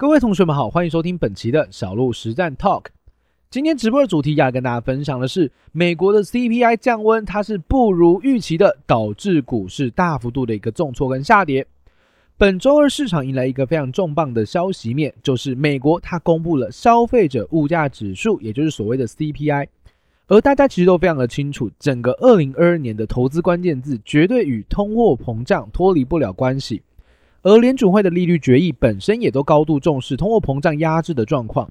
各位同学们好，欢迎收听本期的小鹿实战 Talk。今天直播的主题要跟大家分享的是美国的 CPI 降温，它是不如预期的，导致股市大幅度的一个重挫跟下跌。本周二市场迎来一个非常重磅的消息面，就是美国它公布了消费者物价指数，也就是所谓的 CPI。而大家其实都非常的清楚，整个二零二二年的投资关键字绝对与通货膨胀脱离不了关系。而联准会的利率决议本身也都高度重视通货膨胀压制的状况，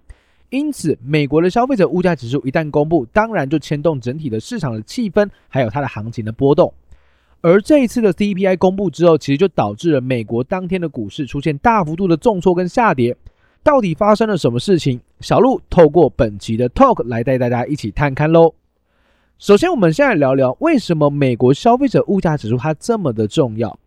因此美国的消费者物价指数一旦公布，当然就牵动整体的市场的气氛，还有它的行情的波动。而这一次的 CPI 公布之后，其实就导致了美国当天的股市出现大幅度的重挫跟下跌。到底发生了什么事情？小鹿透过本期的 Talk 来带大家一起探看喽。首先，我们先来聊聊为什么美国消费者物价指数它这么的重要。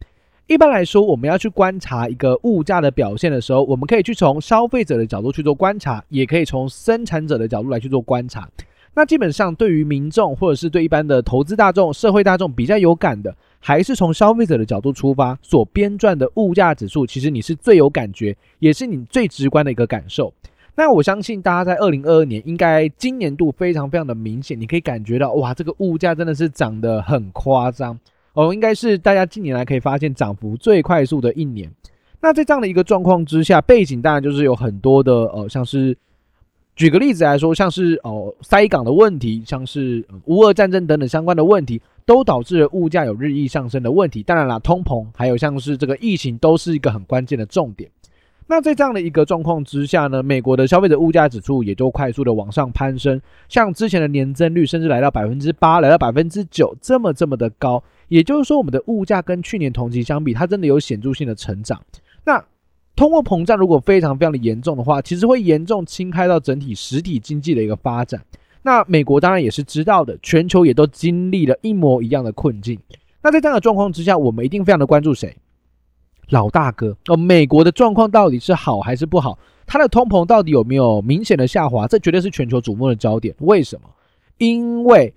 一般来说，我们要去观察一个物价的表现的时候，我们可以去从消费者的角度去做观察，也可以从生产者的角度来去做观察。那基本上，对于民众或者是对一般的投资大众、社会大众比较有感的，还是从消费者的角度出发所编撰的物价指数，其实你是最有感觉，也是你最直观的一个感受。那我相信大家在二零二二年，应该今年度非常非常的明显，你可以感觉到，哇，这个物价真的是涨得很夸张。哦，应该是大家近年来可以发现涨幅最快速的一年。那在这样的一个状况之下，背景当然就是有很多的呃，像是举个例子来说，像是哦塞港的问题，像是乌俄战争等等相关的问题，都导致了物价有日益上升的问题。当然啦，通膨还有像是这个疫情，都是一个很关键的重点。那在这样的一个状况之下呢，美国的消费者物价指数也就快速的往上攀升，像之前的年增率甚至来到百分之八，来到百分之九，这么这么的高。也就是说，我们的物价跟去年同期相比，它真的有显著性的成长。那通货膨胀如果非常非常的严重的话，其实会严重侵害到整体实体经济的一个发展。那美国当然也是知道的，全球也都经历了一模一样的困境。那在这样的状况之下，我们一定非常的关注谁？老大哥哦，美国的状况到底是好还是不好？它的通膨到底有没有明显的下滑？这绝对是全球瞩目的焦点。为什么？因为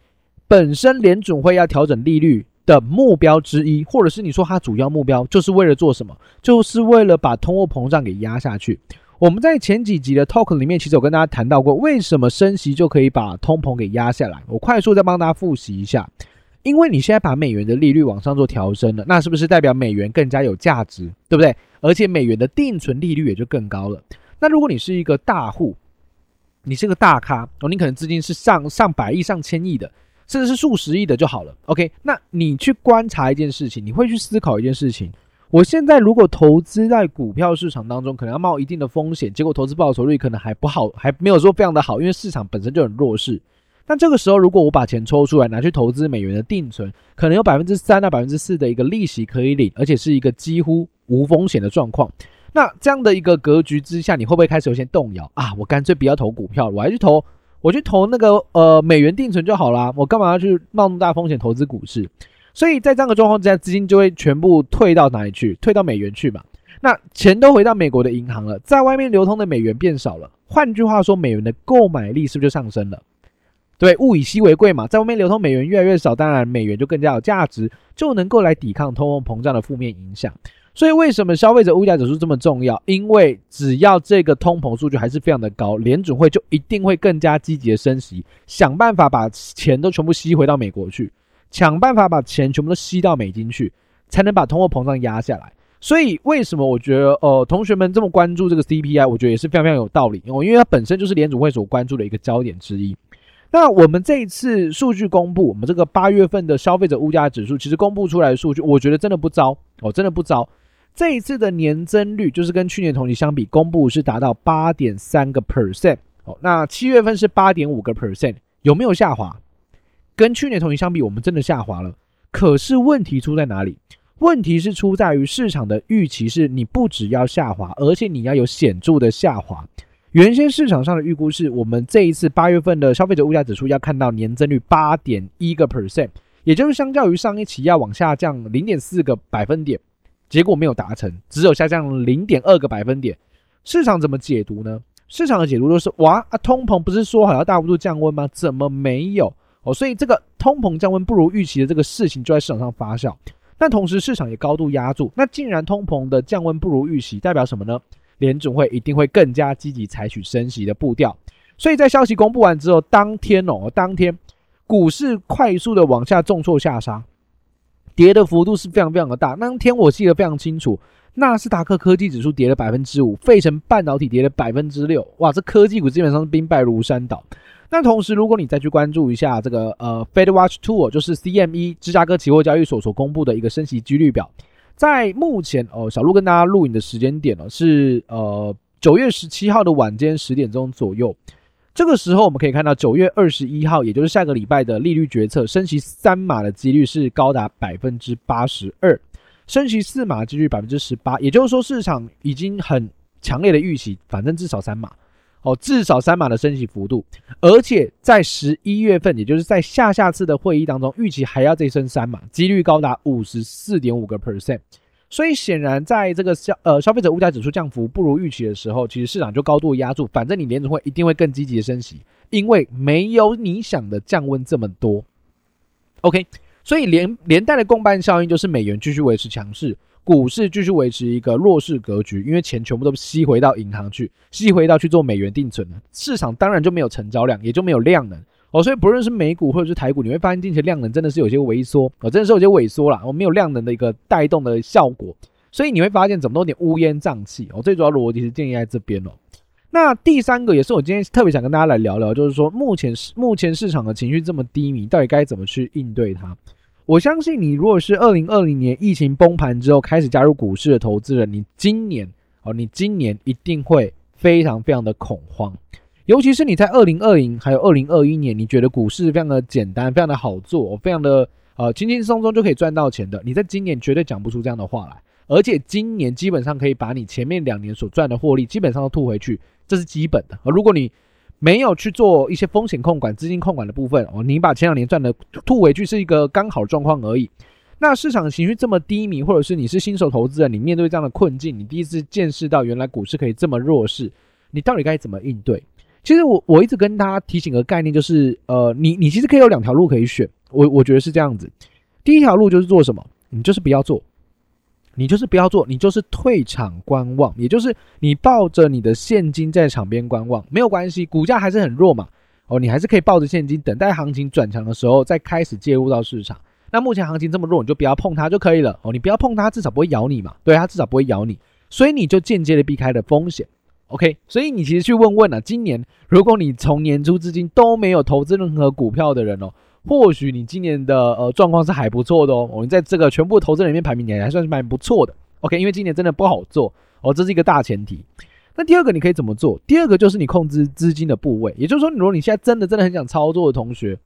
本身联准会要调整利率的目标之一，或者是你说它主要目标，就是为了做什么？就是为了把通货膨胀给压下去。我们在前几集的 talk 里面，其实有跟大家谈到过，为什么升息就可以把通膨给压下来。我快速再帮大家复习一下。因为你现在把美元的利率往上做调升了，那是不是代表美元更加有价值，对不对？而且美元的定存利率也就更高了。那如果你是一个大户，你是个大咖哦，你可能资金是上上百亿、上千亿的，甚至是数十亿的就好了。OK，那你去观察一件事情，你会去思考一件事情：我现在如果投资在股票市场当中，可能要冒一定的风险，结果投资报酬率可能还不好，还没有说非常的好，因为市场本身就很弱势。那这个时候，如果我把钱抽出来拿去投资美元的定存，可能有百分之三到百分之四的一个利息可以领，而且是一个几乎无风险的状况。那这样的一个格局之下，你会不会开始有些动摇啊？我干脆不要投股票，我还去投，我去投那个呃美元定存就好啦。我干嘛要去冒那么大风险投资股市？所以在这样的状况之下，资金就会全部退到哪里去？退到美元去嘛。那钱都回到美国的银行了，在外面流通的美元变少了。换句话说，美元的购买力是不是就上升了？对，物以稀为贵嘛，在外面流通美元越来越少，当然美元就更加有价值，就能够来抵抗通货膨胀的负面影响。所以为什么消费者物价指数这么重要？因为只要这个通膨数据还是非常的高，联准会就一定会更加积极的升息，想办法把钱都全部吸回到美国去，想办法把钱全部都吸到美金去，才能把通货膨胀压下来。所以为什么我觉得呃同学们这么关注这个 CPI，我觉得也是非常非常有道理哦，因为它本身就是联准会所关注的一个焦点之一。那我们这一次数据公布，我们这个八月份的消费者物价指数，其实公布出来的数据，我觉得真的不糟哦，真的不糟。这一次的年增率，就是跟去年同期相比，公布是达到八点三个 percent 哦。那七月份是八点五个 percent，有没有下滑？跟去年同期相比，我们真的下滑了。可是问题出在哪里？问题是出在于市场的预期是，你不只要下滑，而且你要有显著的下滑。原先市场上的预估是我们这一次八月份的消费者物价指数要看到年增率八点一个 percent，也就是相较于上一期要往下降零点四个百分点，结果没有达成，只有下降零点二个百分点。市场怎么解读呢？市场的解读都是哇啊，通膨不是说好要大幅度降温吗？怎么没有哦？所以这个通膨降温不如预期的这个事情就在市场上发酵。但同时市场也高度压住，那既然通膨的降温不如预期，代表什么呢？联准会一定会更加积极采取升息的步调。所以在消息公布完之后，当天哦，当天股市快速的往下重挫下杀，跌的幅度是非常非常的大。当天我记得非常清楚，纳斯达克科技指数跌了百分之五，费城半导体跌了百分之六，哇，这科技股基本上是兵败如山倒。那同时，如果你再去关注一下这个呃，FedWatch Tool，就是 CME 芝加哥期货交易所所公布的一个升息几率表，在目前哦，小路跟大家录影的时间点呢是呃九月十七号的晚间十点钟左右。这个时候我们可以看到九月二十一号，也就是下个礼拜的利率决策，升息三码的几率是高达百分之八十二，升息四码几率百分之十八，也就是说市场已经很强烈的预期，反正至少三码。哦，至少三码的升息幅度，而且在十一月份，也就是在下下次的会议当中，预期还要再升三码，几率高达五十四点五个 percent。所以显然，在这个消呃消费者物价指数降幅不如预期的时候，其实市场就高度压住，反正你联储会一定会更积极的升息，因为没有你想的降温这么多。OK，所以连连带的共伴效应就是美元继续维持强势。股市继续维持一个弱势格局，因为钱全部都吸回到银行去，吸回到去做美元定存了，市场当然就没有成交量，也就没有量能哦。所以不论是美股或者是台股，你会发现近期量能真的是有些萎缩哦，真的是有些萎缩了，我没有量能的一个带动的效果，所以你会发现怎么都有点乌烟瘴气哦。最主要逻辑是建议在这边哦。那第三个也是我今天特别想跟大家来聊聊，就是说目前市目前市场的情绪这么低迷，到底该怎么去应对它？我相信你，如果是二零二零年疫情崩盘之后开始加入股市的投资人，你今年哦，你今年一定会非常非常的恐慌，尤其是你在二零二零还有二零二一年，你觉得股市非常的简单，非常的好做，非常的呃轻轻松松就可以赚到钱的，你在今年绝对讲不出这样的话来，而且今年基本上可以把你前面两年所赚的获利基本上都吐回去，这是基本的。而如果你没有去做一些风险控管、资金控管的部分哦，你把前两年赚的吐回去是一个刚好状况而已。那市场情绪这么低迷，或者是你是新手投资人，你面对这样的困境，你第一次见识到原来股市可以这么弱势，你到底该怎么应对？其实我我一直跟大家提醒个概念，就是呃，你你其实可以有两条路可以选，我我觉得是这样子。第一条路就是做什么？你就是不要做。你就是不要做，你就是退场观望，也就是你抱着你的现金在场边观望，没有关系，股价还是很弱嘛，哦，你还是可以抱着现金等待行情转强的时候再开始介入到市场。那目前行情这么弱，你就不要碰它就可以了，哦，你不要碰它，至少不会咬你嘛，对，它至少不会咬你，所以你就间接的避开了风险，OK，所以你其实去问问啊，今年如果你从年初至今都没有投资任何股票的人哦。或许你今年的呃状况是还不错的哦，你在这个全部投资人里面排名你还算是蛮不错的，OK，因为今年真的不好做哦，这是一个大前提。那第二个你可以怎么做？第二个就是你控制资金的部位，也就是说，如果你现在真的真的很想操作的同学，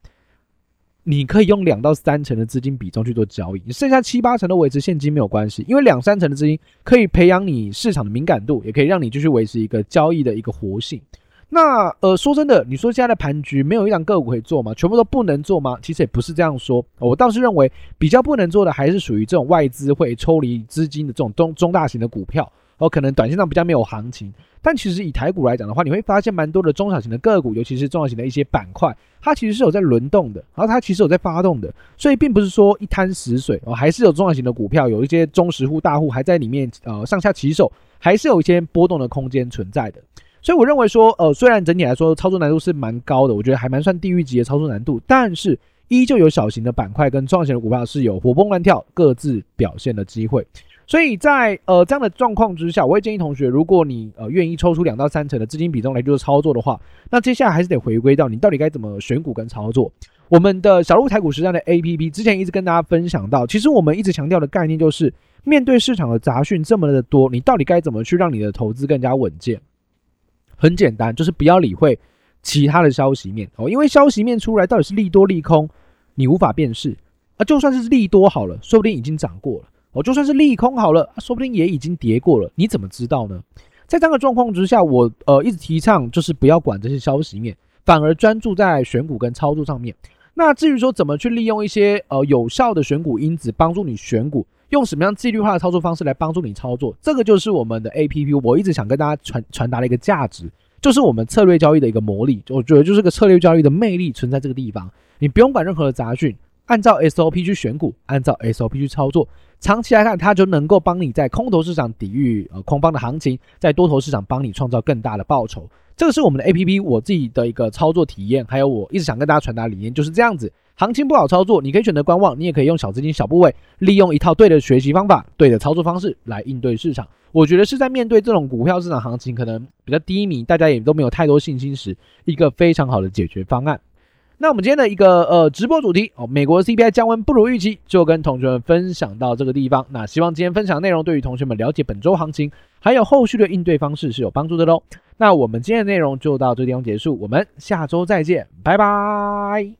你可以用两到三成的资金比重去做交易，你剩下七八成都维持现金没有关系，因为两三成的资金可以培养你市场的敏感度，也可以让你继续维持一个交易的一个活性。那呃，说真的，你说现在的盘局没有一档个股可以做吗？全部都不能做吗？其实也不是这样说。我倒是认为比较不能做的还是属于这种外资会抽离资金的这种中中大型的股票，哦，可能短线上比较没有行情。但其实以台股来讲的话，你会发现蛮多的中小型的个股，尤其是中小型的一些板块，它其实是有在轮动的，然后它其实有在发动的，所以并不是说一滩死水哦，还是有中小型的股票，有一些中实户大户还在里面呃上下其手，还是有一些波动的空间存在的。所以我认为说，呃，虽然整体来说操作难度是蛮高的，我觉得还蛮算地狱级的操作难度，但是依旧有小型的板块跟中型的股票是有活蹦乱跳、各自表现的机会。所以在呃这样的状况之下，我会建议同学，如果你呃愿意抽出两到三成的资金比重来做操作的话，那接下来还是得回归到你到底该怎么选股跟操作。我们的小鹿台股实战的 APP 之前一直跟大家分享到，其实我们一直强调的概念就是，面对市场的杂讯这么的多，你到底该怎么去让你的投资更加稳健？很简单，就是不要理会其他的消息面哦，因为消息面出来到底是利多利空，你无法辨识啊。就算是利多好了，说不定已经涨过了哦；就算是利空好了，说不定也已经跌过了。你怎么知道呢？在这样的状况之下，我呃一直提倡就是不要管这些消息面，反而专注在选股跟操作上面。那至于说怎么去利用一些呃有效的选股因子帮助你选股。用什么样纪律化的操作方式来帮助你操作？这个就是我们的 APP。我一直想跟大家传传达的一个价值，就是我们策略交易的一个魔力。我觉得就是个策略交易的魅力存在这个地方。你不用管任何的杂讯，按照 SOP 去选股，按照 SOP 去操作，长期来看，它就能够帮你在空头市场抵御呃空方的行情，在多头市场帮你创造更大的报酬。这个是我们的 APP，我自己的一个操作体验，还有我一直想跟大家传达理念就是这样子。行情不好操作，你可以选择观望，你也可以用小资金、小部位，利用一套对的学习方法、对的操作方式来应对市场。我觉得是在面对这种股票市场行情可能比较低迷，大家也都没有太多信心时，一个非常好的解决方案。那我们今天的一个呃直播主题哦，美国 CPI 降温不如预期，就跟同学们分享到这个地方。那希望今天分享内容对于同学们了解本周行情，还有后续的应对方式是有帮助的喽。那我们今天的内容就到这地方结束，我们下周再见，拜拜。